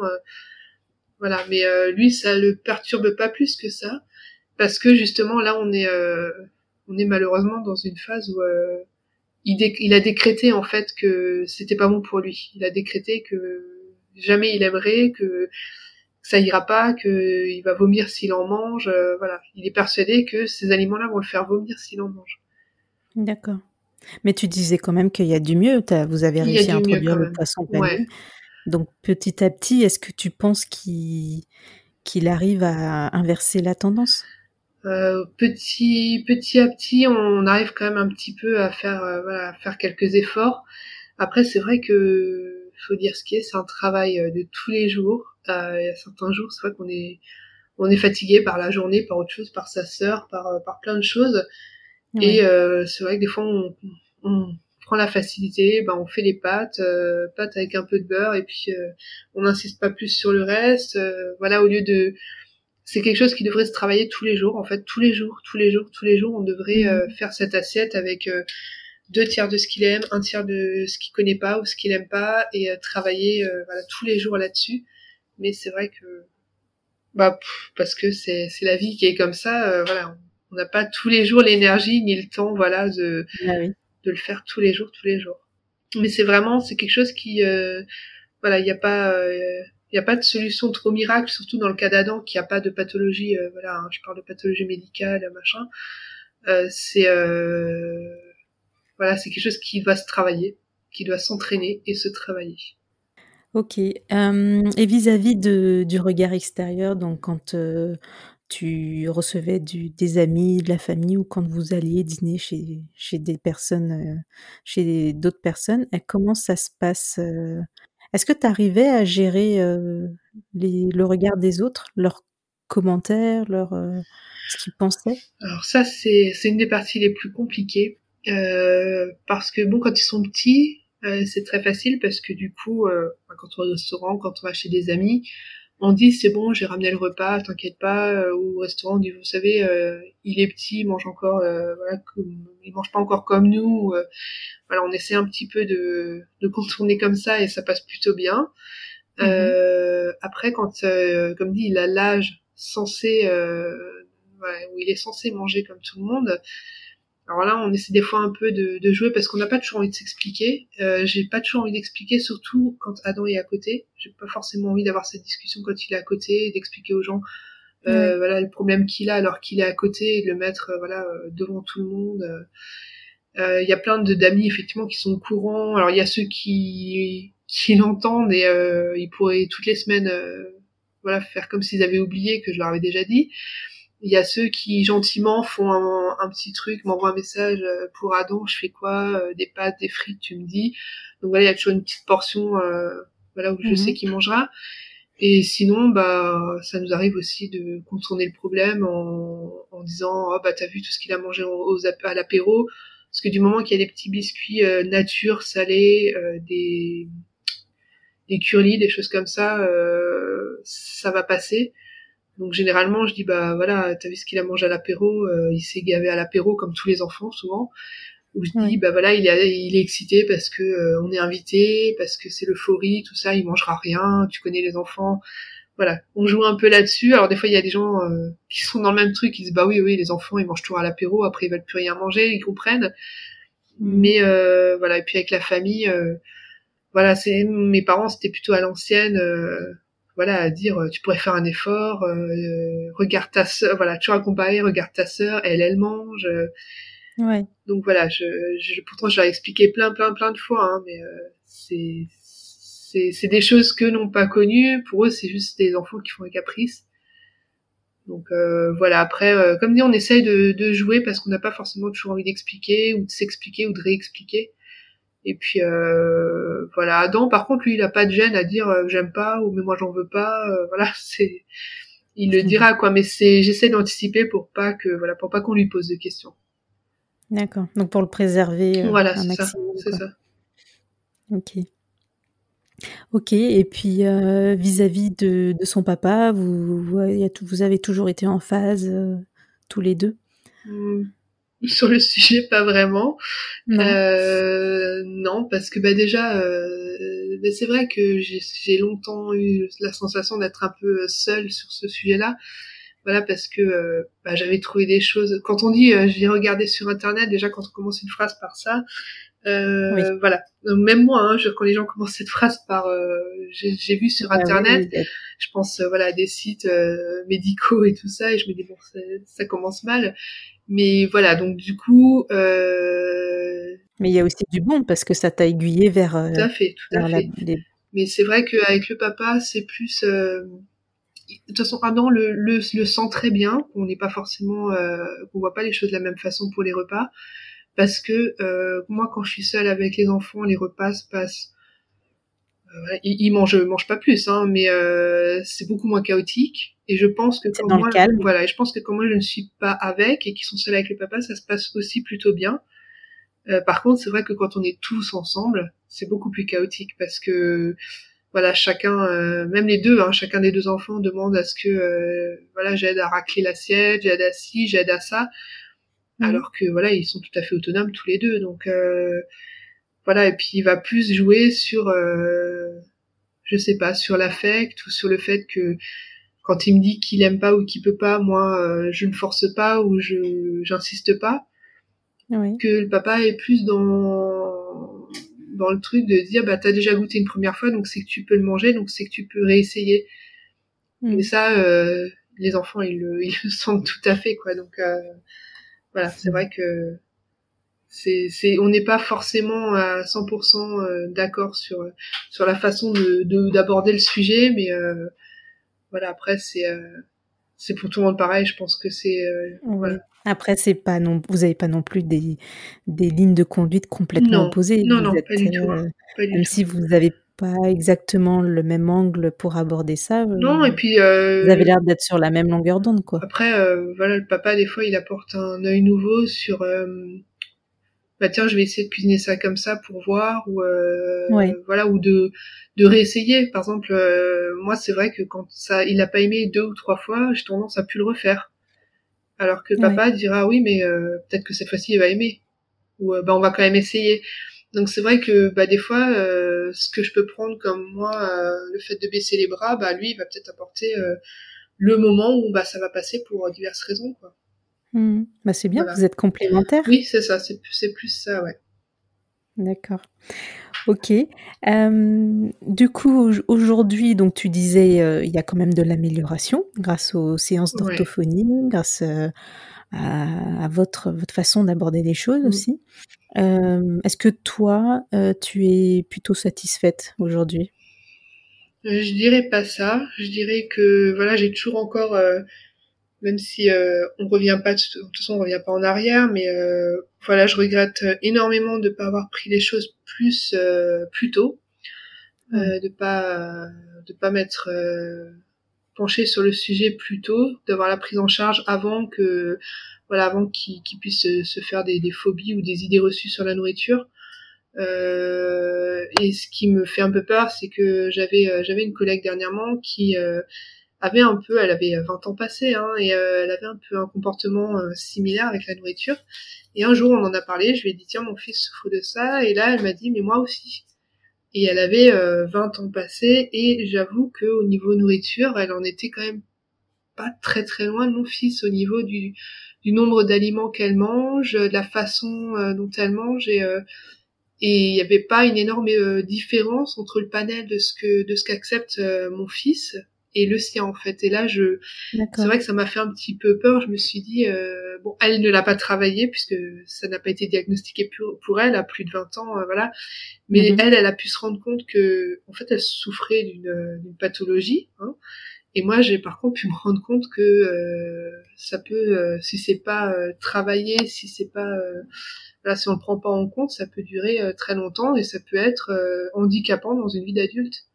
voilà, mais lui ça le perturbe pas plus que ça, parce que justement là on est on est malheureusement dans une phase où il, a décrété en fait que c'était pas bon pour lui. Il a décrété que jamais il aimerait, que ça ira pas, que il va vomir s'il en mange. Euh, voilà, il est persuadé que ces aliments-là vont le faire vomir s'il en mange. D'accord. Mais tu disais quand même qu'il y a du mieux. vous avez réussi à introduire le poisson pané. Donc petit à petit, est-ce que tu penses qu'il qu'il arrive à inverser la tendance? Euh, petit petit à petit, on arrive quand même un petit peu à faire euh, voilà, à faire quelques efforts. Après, c'est vrai que faut dire ce qui est, c'est un travail euh, de tous les jours. Euh, il y a certains jours, c'est vrai qu'on est on est fatigué par la journée, par autre chose, par sa sœur, par par plein de choses. Et c'est vrai que des fois, on, on prend la facilité, ben on fait les pâtes, pâtes avec un peu de beurre, et puis on n'insiste pas plus sur le reste. voilà, au lieu de c'est quelque chose qui devrait se travailler tous les jours. En fait, tous les jours, tous les jours, tous les jours, on devrait euh, mhm. faire cette assiette avec euh, deux tiers de ce qu'il aime, un tiers de ce qu'il connaît pas ou ce qu'il aime pas, et travailler voilà tous les jours là-dessus. Mais c'est vrai que bah parce que c'est c'est la vie qui est comme ça. voilà, on n'a pas tous les jours l'énergie ni le temps, voilà, de ah de le faire tous les jours, tous les jours. Mais c'est vraiment c'est quelque chose qui voilà, il n'y a pas il n'y a pas de solution trop miracle, surtout dans le cas d'Adam, qui a pas de pathologie, euh, voilà, hein, je parle de pathologie médicale, machin. Euh, c'est euh, voilà, c'est quelque chose qui doit se travailler, qui doit s'entraîner et se travailler. Ok. et vis-à-vis du regard extérieur, donc quand tu recevais des amis, de la famille, ou quand vous alliez dîner chez, chez des personnes, chez d'autres personnes, comment ça se passe est-ce que tu arrivais à gérer, le regard des autres, leurs commentaires, leur, ce qu'ils pensaient? Alors ça, c'est une des parties les plus compliquées, parce que bon, quand ils sont petits, c'est très facile parce que du coup, quand on va au restaurant, quand on va chez des amis, on dit: «C'est bon, j'ai ramené le repas, t'inquiète pas», ou au restaurant, on dit: «Vous savez, il est petit, il mange encore, voilà, il mange pas encore comme nous», voilà, on essaie un petit peu de, de contourner comme ça et ça passe plutôt bien. Euh, après, quand, euh, comme dit, il a l'âge censé, euh, où il est censé manger comme tout le monde. Alors là, on essaie des fois un peu de, de jouer parce qu'on n'a pas toujours envie de s'expliquer. Euh, j'ai pas toujours envie d'expliquer, surtout quand Adam est à côté. J'ai pas forcément envie d'avoir cette discussion quand il est à côté, d'expliquer aux gens, euh, voilà, le problème qu'il a alors qu'il est à côté, et de le mettre, euh, voilà, devant tout le monde. Euh, il y a plein de d'amis effectivement qui sont au courant. Alors il y a ceux qui qui l'entendent et euh, ils pourraient toutes les semaines euh, voilà faire comme s'ils avaient oublié que je leur avais déjà dit. Il y a ceux qui gentiment font un, un petit truc, m'envoient un message pour Adam, je fais quoi Des pâtes, des frites, tu me dis. Donc voilà, il y a toujours une petite portion voilà où je mhm. sais qu'il mangera. Et sinon, bah, ça nous arrive aussi de contourner le problème en, en disant, oh bah t'as vu tout ce qu'il a mangé aux, à l'apéro, parce que du moment qu'il y a des petits biscuits euh, nature, salés, euh, des des curlis, des choses comme ça, euh, ça va passer. Donc généralement, je dis bah voilà, t'as vu ce qu'il a mangé à l'apéro, il s'est gavé à l'apéro comme tous les enfants souvent. Ou je dis bah voilà, il est il est excité parce que on est invité, parce que c'est l'euphorie, tout ça, il mangera rien. Tu connais les enfants, voilà, on joue un peu là-dessus. Alors des fois il y a des gens euh, qui sont dans le même truc, qui disent bah oui oui les enfants ils mangent toujours à l'apéro, après ils veulent plus rien manger, ils comprennent. Mm. Mais euh, voilà et puis avec la famille, euh, voilà c'est mes parents c'était plutôt à l'ancienne, voilà à dire tu pourrais faire un effort, regarde ta sœur, voilà tu vas comparer, regarde ta sœur, elle elle mange. ouais. Donc voilà, je, je pourtant j'ai expliqué plein plein plein de fois, hein, mais c'est c'est des choses qu'eux n'ont pas connues. Pour eux, c'est juste des enfants qui font des caprices. Donc euh, voilà, après, euh, comme dit, on essaye de, de jouer parce qu'on n'a pas forcément toujours envie d'expliquer ou de s'expliquer ou de réexpliquer. Et puis euh, voilà, Adam, par contre, lui, il a pas de gêne à dire euh, j'aime pas ou mais moi j'en veux pas. Euh, voilà, c'est, il le dira quoi. Mais c'est, j'essaie d'anticiper pour pas que voilà, pour pas qu'on lui pose de questions. D'accord. Donc pour le préserver. voilà, c'est ça, c'est ça. Ok. OK et puis, vis-à-vis de de son papa, vous vous avez toujours été en phase, tous les deux? Mmh. Sur le sujet, pas vraiment. Non. Euh, non, parce que, bah, déjà, bah, c'est vrai que j'ai longtemps eu la sensation d'être un peu, seule sur ce sujet-là. Voilà, parce que, bah, j'avais trouvé des choses quand on dit, «Je viens regarder sur internet», déjà quand on commence une phrase par ça, euh, Voilà. Même moi, hein, je, quand les gens commencent cette phrase par euh, j'ai vu sur ah internet, je pense euh, voilà à des sites euh, médicaux et tout ça, et je me dis bon ça, commence mal. Mais voilà, donc du coup. Mais il y a aussi du bon parce que ça t'a aiguillé vers. tout à fait, tout à fait. Mais c'est vrai qu'avec le papa, c'est plus. de toute façon, Adam le, le, le sent très bien, qu'on n'est pas forcément, qu'on voit pas les choses de la même façon pour les repas parce que euh, moi quand je suis seule avec les enfants les repas se passent euh, ils, mangent mangent pas plus hein, mais euh, c'est beaucoup moins chaotique. Et je pense que quand moi voilà et je pense que quand moi je ne suis pas avec et qu'ils sont seuls avec le papa ça se passe aussi plutôt bien. Euh, par contre c'est vrai que quand on est tous ensemble c'est beaucoup plus chaotique parce que voilà chacun euh, même les deux hein, chacun des deux enfants demande à ce que euh, voilà j'aide à racler l'assiette j'aide à ci j'aide à ça Mmh. Alors que voilà, ils sont tout à fait autonomes tous les deux. Donc euh, voilà, et puis il va plus jouer sur, euh, je sais pas, sur l'affect ou sur le fait que quand il me dit qu'il aime pas ou qu'il peut pas, moi euh, je ne force pas ou je j'insiste pas. Que le papa est plus dans dans le truc de dire bah t'as déjà goûté une première fois donc c'est que tu peux le manger donc c'est que tu peux réessayer. Mais mmh. ça, euh, les enfants ils le, ils le sentent tout à fait quoi. Donc euh, voilà, c'est vrai que c'est, c'est, on n'est pas forcément à 100% euh, d'accord sur sur la façon de, d'aborder le sujet, mais euh, voilà, après c'est euh, c'est pour tout le monde pareil. Je pense que c'est voilà. Après, c'est pas non, vous avez pas non plus des des lignes de conduite complètement opposées. Non, non, pas du tout. même si vous avez pas exactement le même angle pour aborder ça. Non, et puis vous avez l'air d'être sur la même longueur d'onde, quoi. Après, voilà, le papa des fois il apporte un œil nouveau sur bah tiens je vais essayer de cuisiner ça comme ça pour voir ou euh, voilà ou de de réessayer. Par exemple euh, moi c'est vrai que quand ça il a pas aimé deux ou trois fois j'ai tendance à plus le refaire. Alors que papa dira oui mais euh, peut-être que cette fois-ci il va aimer. Ou bah on va quand même essayer donc c'est vrai que bah des fois ce que je peux prendre comme moi le fait de baisser les bras bah lui il va peut-être apporter le moment où bah ça va passer pour diverses raisons quoi Mmh. Bah, c'est bien, vous êtes complémentaires. Oui, c'est ça, c'est plus ça, ouais. D'accord. Ok. du coup, aujourd'hui, donc tu disais, euh, il y a quand même de l'amélioration grâce aux séances d'orthophonie, grâce euh, à, votre, votre façon d'aborder les choses mmh. aussi. Est-ce que toi, euh, tu es plutôt satisfaite aujourd'hui? Je dirais pas ça. Je dirais que voilà, j'ai toujours encore même si euh, on revient pas de toute façon on revient pas en arrière mais euh, voilà je regrette énormément de pas avoir pris les choses plus euh, plus tôt euh, de pas de pas m'être penché sur le sujet plus tôt d'avoir la prise en charge avant que voilà avant qu'il puisse se, faire des, phobies ou des idées reçues sur la nourriture et ce qui me fait un peu peur c'est que j'avais j'avais une collègue dernièrement qui avait un peu, elle avait 20 ans passés, hein, et euh, elle avait un peu un comportement euh, similaire avec la nourriture. Et un jour, on en a parlé, je lui ai dit, tiens, mon fils souffre de ça, et là, elle m'a dit, mais moi aussi. Et elle avait 20 euh, ans passés, et j'avoue que au niveau nourriture, elle en était quand même pas très très loin de mon fils au niveau du, du nombre d'aliments qu'elle mange, de la façon dont elle mange, et et il n'y avait pas une énorme différence entre le panel de ce que de ce qu'accepte mon fils et le sien en fait. Et là, je, c'est vrai que ça m'a fait un petit peu peur. Je me suis dit, euh, bon, elle ne l'a pas travaillé puisque ça n'a pas été diagnostiqué pour, pour elle à plus de 20 ans, euh, voilà. Mais mhm. elle, elle a pu se rendre compte que, en fait, elle souffrait d'une, d'une pathologie. Hein. Et moi, j'ai par contre pu me rendre compte que euh, ça peut, euh, si c'est pas travaillé, si c'est pas, voilà, si on le prend pas en compte, ça peut durer très longtemps et ça peut être handicapant dans une vie d'adulte.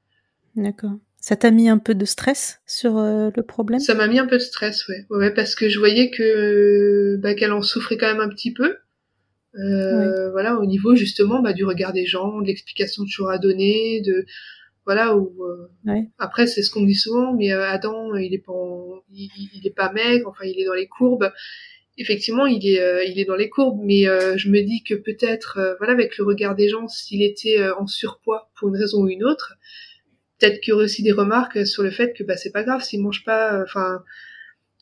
D'accord. Ça t'a mis un peu de stress sur euh, le problème? Ça m'a mis un peu de stress, ouais. ouais parce que je voyais que bah, qu'elle en souffrait quand même un petit peu. Euh, Voilà, au niveau justement bah, du regard des gens, de l'explication toujours à donner, de voilà. Où, euh, Après, c'est ce qu'on dit souvent, mais euh, Adam, il est pas, il, il, est pas maigre, enfin, il est dans les courbes. Effectivement, il est, il est dans les courbes, mais je me dis que peut-être, voilà, avec le regard des gens, s'il était en surpoids pour une raison ou une autre, peut-être qu'il y aurait aussi des remarques sur le fait que bah c'est pas grave s'il mange pas enfin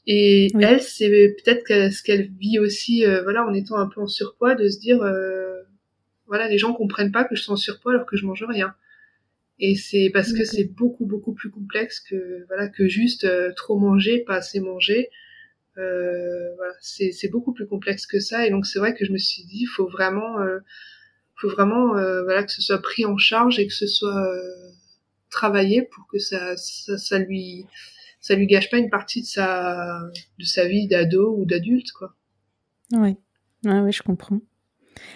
et elle c'est peut-être ce qu'elle vit aussi euh, voilà en étant un peu en surpoids de se dire euh, voilà les gens comprennent pas que je suis en surpoids alors que je mange rien. Et c'est parce que c'est beaucoup beaucoup plus complexe que voilà que juste euh, trop manger pas assez manger. Voilà c'est c'est beaucoup plus complexe que ça. Et donc c'est vrai que je me suis dit il faut vraiment faut vraiment voilà que ce soit pris en charge et que ce soit travailler pour que ça, ça, ça lui ça lui gâche pas une partie de sa de sa vie d'ado ou d'adulte quoi. Oui. Ouais, je comprends.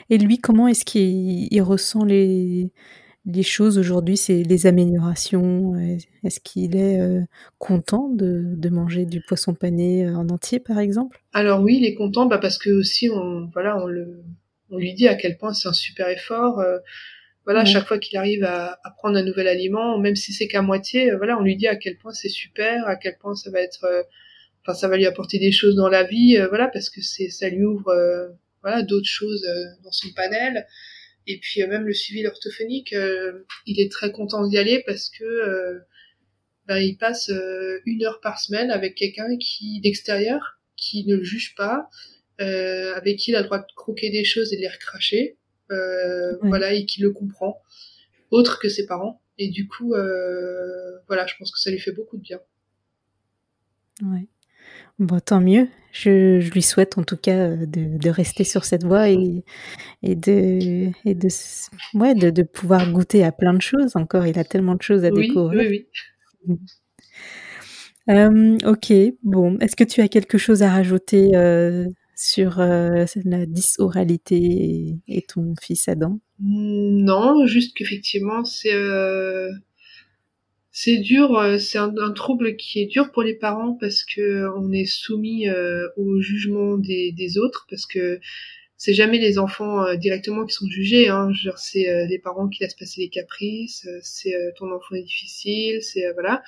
Et lui, comment est-ce qu'il ressent les, les choses aujourd'hui, c'est les améliorations? Est-ce qu'il est euh, content de, de, manger du poisson pané euh, en entier, par exemple? Alors oui, il est content bah parce que aussi on voilà on le on lui dit à quel point c'est un super effort. Euh, voilà, chaque fois qu'il arrive à, à, prendre un nouvel aliment, même si c'est qu'à moitié, euh, voilà, on lui dit à quel point c'est super, à quel point ça va être euh, enfin ça va lui apporter des choses dans la vie, voilà, parce que c'est ça lui ouvre voilà d'autres choses dans son panel. Et puis même le suivi orthophonique, il est très content d'y aller parce que ben, il passe une heure par semaine avec quelqu'un qui d'extérieur qui ne le juge pas, euh, avec qui il a le droit de croquer des choses et de les recracher, euh, voilà, et qui le comprend, autre que ses parents. Et du coup, euh, voilà, je pense que ça lui fait beaucoup de bien. Ouais. Bon, tant mieux. Je, je, lui souhaite en tout cas de, de rester sur cette voie et, et, de, et de, ouais, de, de, pouvoir goûter à plein de choses encore. Il a tellement de choses à découvrir. Oui, oui. Euh, ok, bon. Est-ce que tu as quelque chose à rajouter euh, sur euh, la dysoralité et, ton fils Adam? Mmh, Non, juste qu'effectivement, c'est c'est dur, c'est un, trouble qui est dur pour les parents parce que on est soumis au jugement des, des, autres parce que c'est jamais les enfants directement qui sont jugés. Hein. c'est les parents qui laissent passer les caprices, c'est ton enfant est difficile, c'est voilà.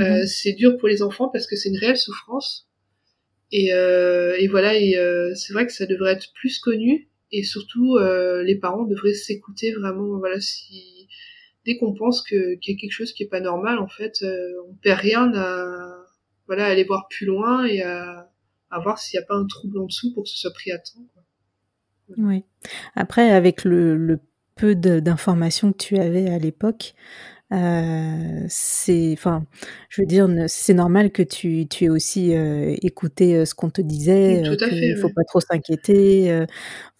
Euh, mhm. c'est dur pour les enfants parce que c'est une réelle souffrance. Et, euh, et voilà, euh, c'est vrai que ça devrait être plus connu. Et surtout, les parents devraient s'écouter vraiment. Voilà, dès qu'on pense qu'il y a quelque chose qui est pas normal, en fait, on perd rien à voilà aller voir plus loin et à, voir s'il n'y a pas un trouble en dessous pour que ce soit pris à temps. Oui. Après, avec le, le peu d'informations que tu avais à l'époque, euh, c'est, enfin, je veux dire, c'est normal que tu, tu aies aussi euh, écouté euh, ce qu'on te disait. Tout à fait. Il faut pas trop s'inquiéter.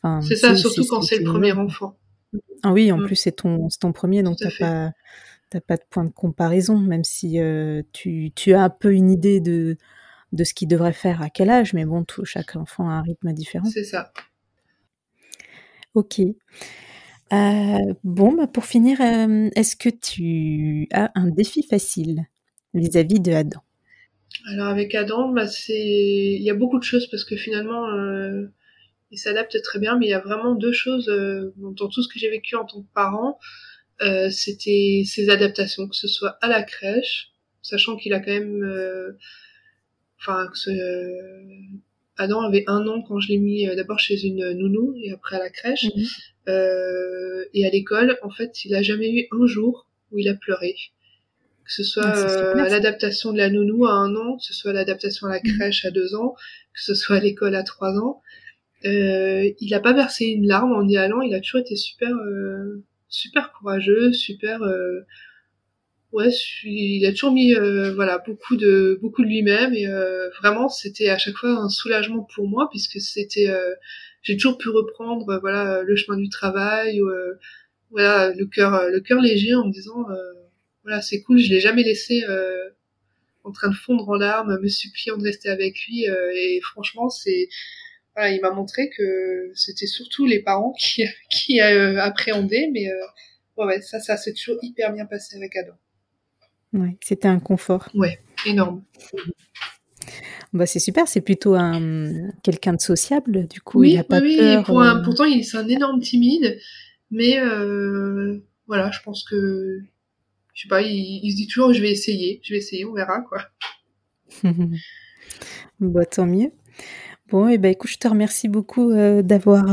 Enfin, c'est ça, surtout quand c'est le premier enfant. Ah oui, en mm. plus c'est ton, ton premier, donc t'as pas, t'as pas de point de comparaison, même si tu, tu as un peu une idée de, de ce qu'il devrait faire à quel âge, mais bon, tout, chaque enfant a un rythme différent. C'est ça. Ok. Euh, bon, bah, pour finir, euh, est-ce que tu as un défi facile vis-à-vis de Adam? Alors avec Adam, bah, c'est il y a beaucoup de choses parce que finalement euh, il s'adapte très bien, mais il y a vraiment deux choses dans tout ce que j'ai vécu en tant que parent, c'était ses adaptations, que ce soit à la crèche, sachant qu'il a quand même, enfin Adam avait un an quand je l'ai mis d'abord chez une nounou et après à la crèche. Mmh euh, et à l'école, en fait, il a jamais eu un jour où il a pleuré. Que ce soit ah, euh, l'adaptation de la nounou à un an, que ce soit l'adaptation à la mhm. crèche à deux ans, que ce soit à l'école à trois ans. Euh, il a pas versé une larme en y allant. Il a toujours été super, euh, super courageux, super. Euh, ouais, il a toujours mis, euh, voilà, beaucoup de, beaucoup de lui-même et vraiment, c'était à chaque fois un soulagement pour moi puisque c'était j'ai toujours pu reprendre euh, voilà le chemin du travail euh, voilà le cœur euh, le cœur léger en me disant voilà c'est cool je l'ai jamais laissé en train de fondre en larmes me suppliant de rester avec lui et franchement c'est voilà, il m'a montré que c'était surtout les parents qui qui appréhendaient mais ouais ça ça s'est toujours hyper bien passé avec Adam ouais c'était un confort ouais énorme bah, c'est super, c'est plutôt un quelqu'un de sociable, du coup, oui, il a pas oui, peur. Pour un, euh. pourtant, il c'est un énorme timide, mais euh, voilà, je pense que, je sais pas, il, se dit toujours, je vais essayer, je vais essayer, on verra, quoi. bah, tant mieux. Bon, et eh ben écoute, je te remercie beaucoup euh, d'avoir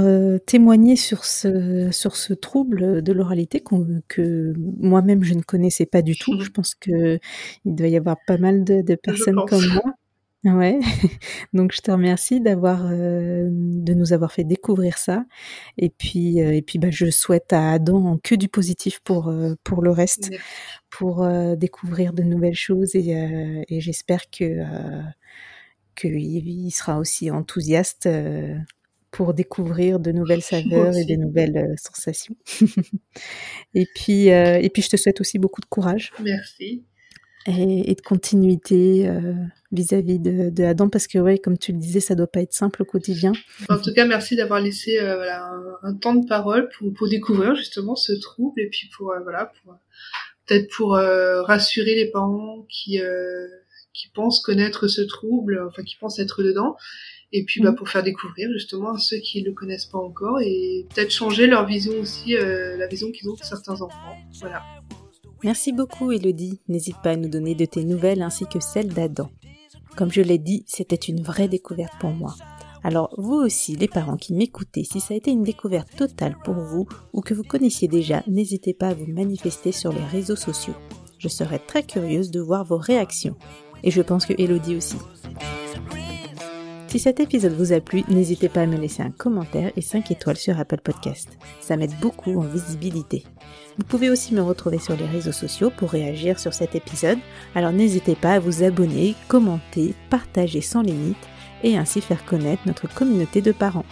témoigné sur ce, sur ce trouble de l'oralité que moi-même je ne connaissais pas du tout. Je pense que il doit y avoir pas mal de, de personnes comme moi. Ouais, donc je te remercie d'avoir, euh, de nous avoir fait découvrir ça. Et puis, euh, et puis, bah, je souhaite à Adam que du positif pour, euh, pour le reste, pour, découvrir de nouvelles choses. Et et j'espère que, qu'il il sera aussi enthousiaste, pour découvrir de nouvelles saveurs et des nouvelles, sensations. Et puis, et puis je te souhaite aussi beaucoup de courage. Merci et, de continuité euh, vis-à-vis de, de, Adam parce que ouais comme tu le disais ça doit pas être simple au quotidien en tout cas merci d'avoir laissé euh, voilà, un, temps de parole pour, pour découvrir justement ce trouble et puis pour euh, voilà pour peut-être pour rassurer les parents qui qui pensent connaître ce trouble enfin qui pensent être dedans et puis bah, mmh. pour faire découvrir justement à ceux qui le connaissent pas encore et peut-être changer leur vision aussi la vision qu'ils ont de certains enfants voilà Merci beaucoup Elodie. N'hésite pas à nous donner de tes nouvelles ainsi que celles d'Adam. Comme je l'ai dit, c'était une vraie découverte pour moi. Alors vous aussi, les parents qui m'écoutez, si ça a été une découverte totale pour vous ou que vous connaissiez déjà, n'hésitez pas à vous manifester sur les réseaux sociaux. Je serais très curieuse de voir vos réactions. Et je pense que Elodie aussi. Si cet épisode vous a plu, n'hésitez pas à me laisser un commentaire et 5 étoiles sur Apple Podcast. Ça m'aide beaucoup en visibilité. Vous pouvez aussi me retrouver sur les réseaux sociaux pour réagir sur cet épisode, alors n'hésitez pas à vous abonner, commenter, partager sans limite et ainsi faire connaître notre communauté de parents.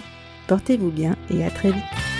Portez-vous bien et à très vite.